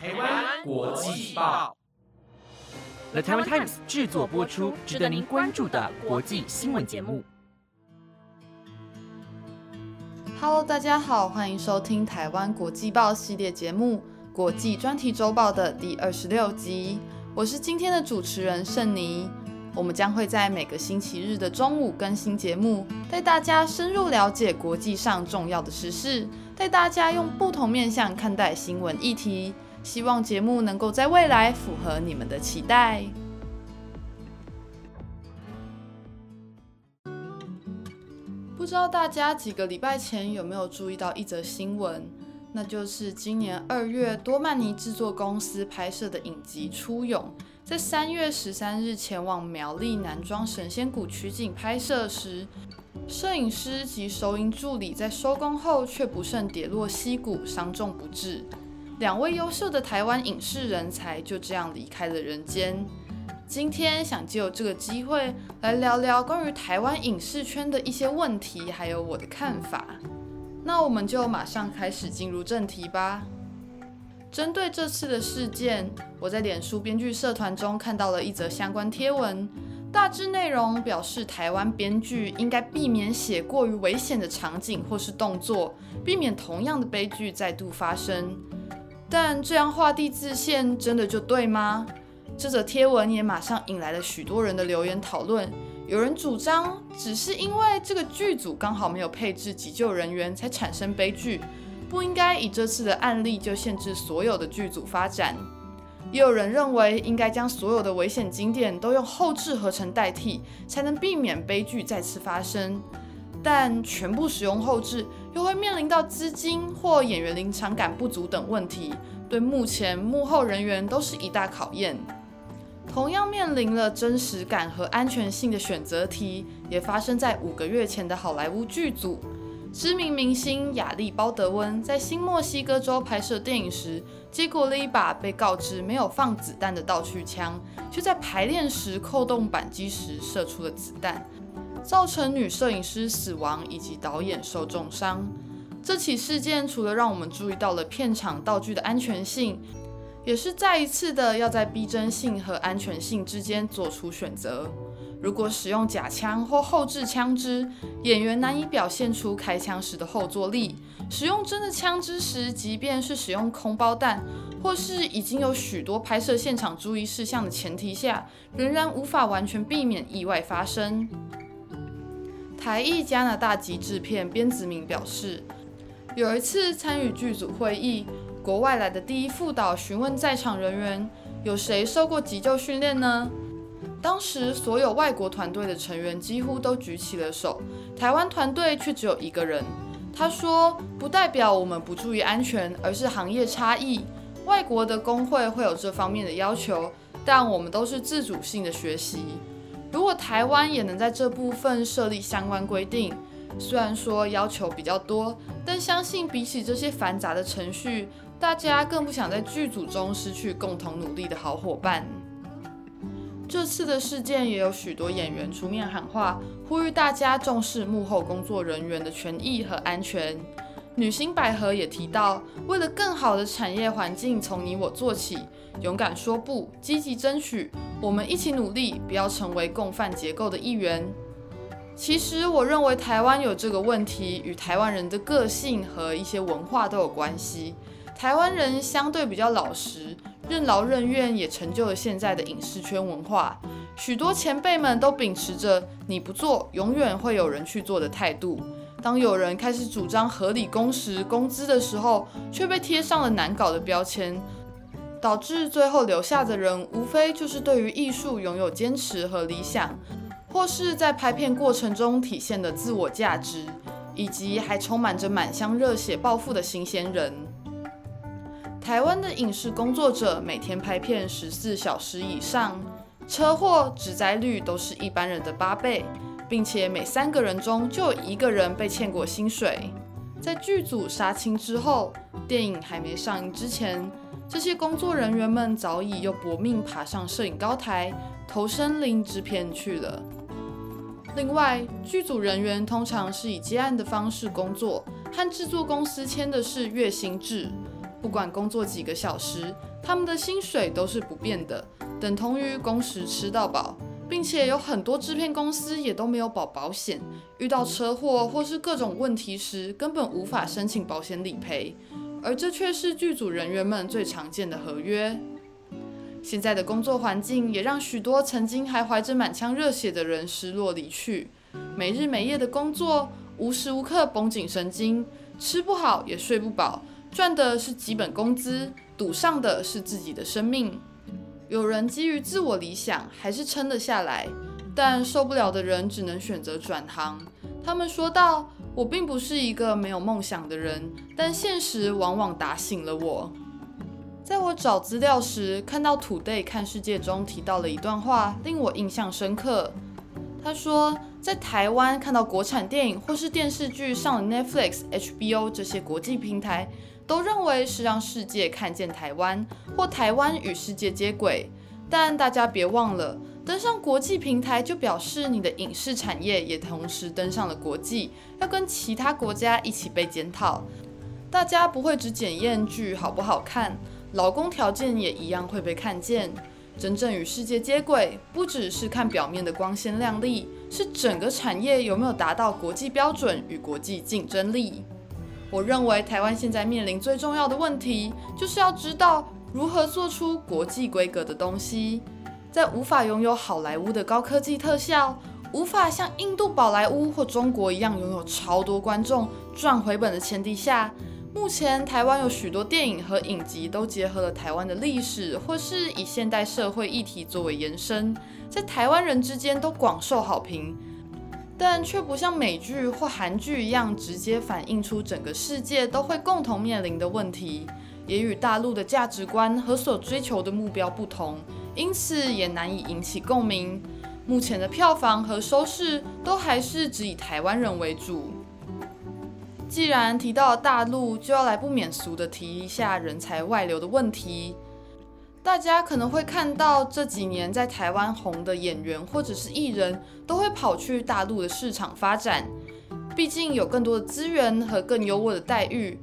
台湾国际报，The Taiwan Times 制作播出，值得您关注的国际新闻节目。Hello，大家好，欢迎收听台湾国际报系列节目《国际专题周报》的第二十六集。我是今天的主持人盛妮。我们将会在每个星期日的中午更新节目，带大家深入了解国际上重要的时事，带大家用不同面向看待新闻议题。希望节目能够在未来符合你们的期待。不知道大家几个礼拜前有没有注意到一则新闻？那就是今年二月，多曼尼制作公司拍摄的影集《初勇》。在三月十三日前往苗栗南庄神仙谷取景拍摄时，摄影师及收音助理在收工后却不慎跌落溪谷，伤重不治。两位优秀的台湾影视人才就这样离开了人间。今天想借这个机会来聊聊关于台湾影视圈的一些问题，还有我的看法。那我们就马上开始进入正题吧。针对这次的事件，我在脸书编剧社团中看到了一则相关贴文，大致内容表示台湾编剧应该避免写过于危险的场景或是动作，避免同样的悲剧再度发生。但这样画地自限真的就对吗？这则贴文也马上引来了许多人的留言讨论，有人主张只是因为这个剧组刚好没有配置急救人员才产生悲剧。不应该以这次的案例就限制所有的剧组发展，也有人认为应该将所有的危险景点都用后置合成代替，才能避免悲剧再次发生。但全部使用后置，又会面临到资金或演员临场感不足等问题，对目前幕后人员都是一大考验。同样面临了真实感和安全性的选择题，也发生在五个月前的好莱坞剧组。知名明星亚历·鲍德温在新墨西哥州拍摄电影时，接过了一把被告知没有放子弹的道具枪，却在排练时扣动扳机时射出了子弹，造成女摄影师死亡以及导演受重伤。这起事件除了让我们注意到了片场道具的安全性，也是再一次的要在逼真性和安全性之间做出选择。如果使用假枪或后置枪支，演员难以表现出开枪时的后坐力；使用真的枪支时，即便是使用空包弹，或是已经有许多拍摄现场注意事项的前提下，仍然无法完全避免意外发生。台艺加拿大籍制片边子明表示，有一次参与剧组会议，国外来的第一副导询问在场人员：“有谁受过急救训练呢？”当时，所有外国团队的成员几乎都举起了手，台湾团队却只有一个人。他说：“不代表我们不注意安全，而是行业差异。外国的工会会有这方面的要求，但我们都是自主性的学习。如果台湾也能在这部分设立相关规定，虽然说要求比较多，但相信比起这些繁杂的程序，大家更不想在剧组中失去共同努力的好伙伴。”这次的事件也有许多演员出面喊话，呼吁大家重视幕后工作人员的权益和安全。女星百合也提到，为了更好的产业环境，从你我做起，勇敢说不，积极争取，我们一起努力，不要成为共犯结构的一员。其实，我认为台湾有这个问题，与台湾人的个性和一些文化都有关系。台湾人相对比较老实。任劳任怨也成就了现在的影视圈文化。许多前辈们都秉持着“你不做，永远会有人去做”的态度。当有人开始主张合理工时、工资的时候，却被贴上了难搞的标签，导致最后留下的人无非就是对于艺术拥有坚持和理想，或是在拍片过程中体现的自我价值，以及还充满着满腔热血抱负的新鲜人。台湾的影视工作者每天拍片十四小时以上，车祸、致灾率都是一般人的八倍，并且每三个人中就有一个人被欠过薪水。在剧组杀青之后，电影还没上映之前，这些工作人员们早已又搏命爬上摄影高台，投身影制片去了。另外，剧组人员通常是以接案的方式工作，和制作公司签的是月薪制。不管工作几个小时，他们的薪水都是不变的，等同于工时吃到饱，并且有很多制片公司也都没有保保险，遇到车祸或是各种问题时，根本无法申请保险理赔，而这却是剧组人员们最常见的合约。现在的工作环境也让许多曾经还怀着满腔热血的人失落离去，没日没夜的工作，无时无刻绷紧神经，吃不好也睡不饱，赚的是基本工资，赌上的是自己的生命。有人基于自我理想还是撑了下来，但受不了的人只能选择转行。他们说道：“我并不是一个没有梦想的人，但现实往往打醒了我。”在我找资料时，看到《土 y 看世界》中提到了一段话，令我印象深刻。他说，在台湾看到国产电影或是电视剧上了 Netflix、HBO 这些国际平台，都认为是让世界看见台湾，或台湾与世界接轨。但大家别忘了，登上国际平台就表示你的影视产业也同时登上了国际，要跟其他国家一起被检讨。大家不会只检验剧好不好看。劳工条件也一样会被看见。真正与世界接轨，不只是看表面的光鲜亮丽，是整个产业有没有达到国际标准与国际竞争力。我认为台湾现在面临最重要的问题，就是要知道如何做出国际规格的东西。在无法拥有好莱坞的高科技特效，无法像印度宝莱坞或中国一样拥有超多观众赚回本的前提下。目前台湾有许多电影和影集都结合了台湾的历史，或是以现代社会议题作为延伸，在台湾人之间都广受好评，但却不像美剧或韩剧一样直接反映出整个世界都会共同面临的问题，也与大陆的价值观和所追求的目标不同，因此也难以引起共鸣。目前的票房和收视都还是只以台湾人为主。既然提到大陆，就要来不免俗的提一下人才外流的问题。大家可能会看到这几年在台湾红的演员或者是艺人，都会跑去大陆的市场发展。毕竟有更多的资源和更优渥的待遇，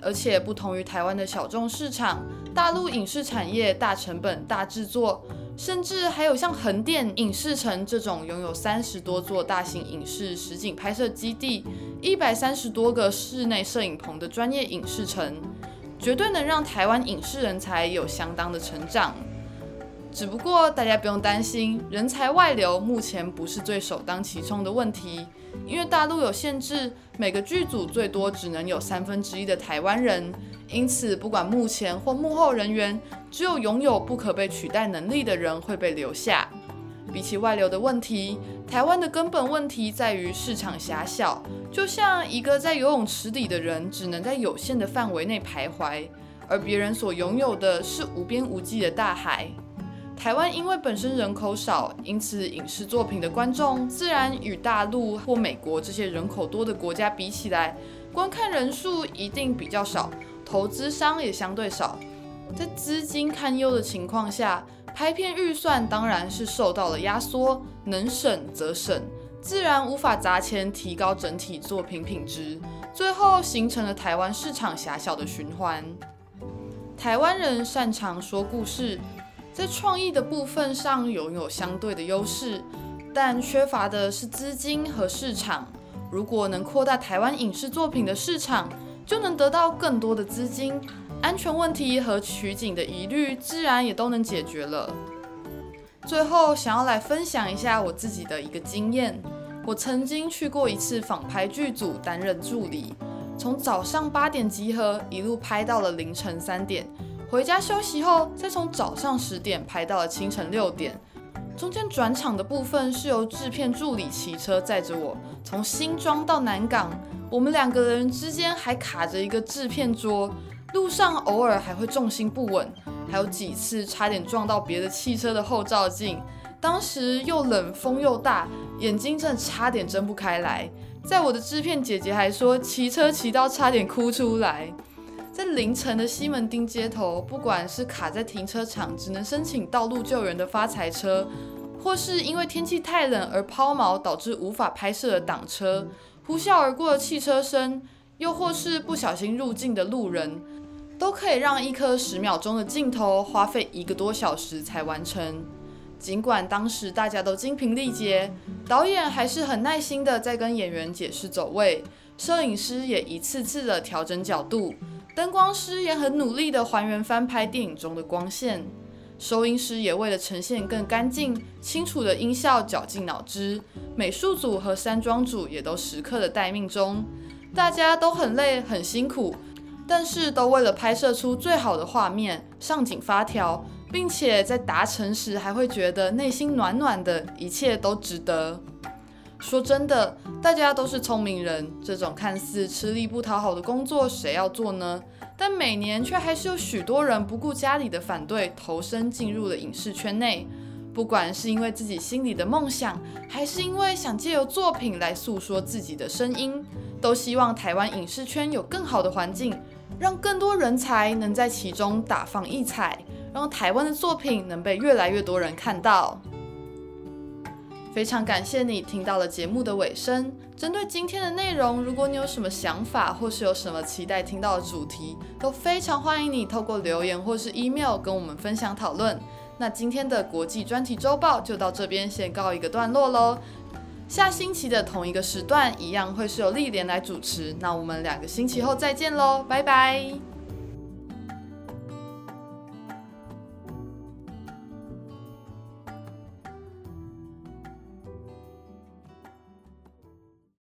而且不同于台湾的小众市场，大陆影视产业大成本、大制作。甚至还有像横店影视城这种拥有三十多座大型影视实景拍摄基地、一百三十多个室内摄影棚的专业影视城，绝对能让台湾影视人才有相当的成长。只不过大家不用担心，人才外流目前不是最首当其冲的问题，因为大陆有限制，每个剧组最多只能有三分之一的台湾人。因此，不管幕前或幕后人员，只有拥有不可被取代能力的人会被留下。比起外流的问题，台湾的根本问题在于市场狭小。就像一个在游泳池里的人，只能在有限的范围内徘徊，而别人所拥有的是无边无际的大海。台湾因为本身人口少，因此影视作品的观众自然与大陆或美国这些人口多的国家比起来，观看人数一定比较少。投资商也相对少，在资金堪忧的情况下，拍片预算当然是受到了压缩，能省则省，自然无法砸钱提高整体作品品质，最后形成了台湾市场狭小的循环。台湾人擅长说故事，在创意的部分上拥有相对的优势，但缺乏的是资金和市场。如果能扩大台湾影视作品的市场，就能得到更多的资金，安全问题和取景的疑虑自然也都能解决了。最后，想要来分享一下我自己的一个经验。我曾经去过一次仿拍剧组担任助理，从早上八点集合，一路拍到了凌晨三点，回家休息后，再从早上十点拍到了清晨六点。中间转场的部分是由制片助理骑车载着我，从新庄到南港。我们两个人之间还卡着一个制片桌，路上偶尔还会重心不稳，还有几次差点撞到别的汽车的后照镜。当时又冷风又大，眼睛真的差点睁不开来。在我的制片姐姐还说骑车骑到差点哭出来。在凌晨的西门町街头，不管是卡在停车场只能申请道路救援的发财车，或是因为天气太冷而抛锚导致无法拍摄的挡车。呼啸而过的汽车声，又或是不小心入境的路人，都可以让一颗十秒钟的镜头花费一个多小时才完成。尽管当时大家都精疲力竭，导演还是很耐心的在跟演员解释走位，摄影师也一次次的调整角度，灯光师也很努力的还原翻拍电影中的光线，收音师也为了呈现更干净、清楚的音效绞尽脑汁，美术组和山庄组也都时刻的待命中，大家都很累很辛苦，但是都为了拍摄出最好的画面，上紧发条。并且在达成时还会觉得内心暖暖的，一切都值得。说真的，大家都是聪明人，这种看似吃力不讨好的工作，谁要做呢？但每年却还是有许多人不顾家里的反对，投身进入了影视圈内。不管是因为自己心里的梦想，还是因为想借由作品来诉说自己的声音，都希望台湾影视圈有更好的环境，让更多人才能在其中大放异彩。让台湾的作品能被越来越多人看到。非常感谢你听到了节目的尾声。针对今天的内容，如果你有什么想法，或是有什么期待听到的主题，都非常欢迎你透过留言或是 email 跟我们分享讨论。那今天的国际专题周报就到这边先告一个段落喽。下星期的同一个时段，一样会是由丽莲来主持。那我们两个星期后再见喽，拜拜。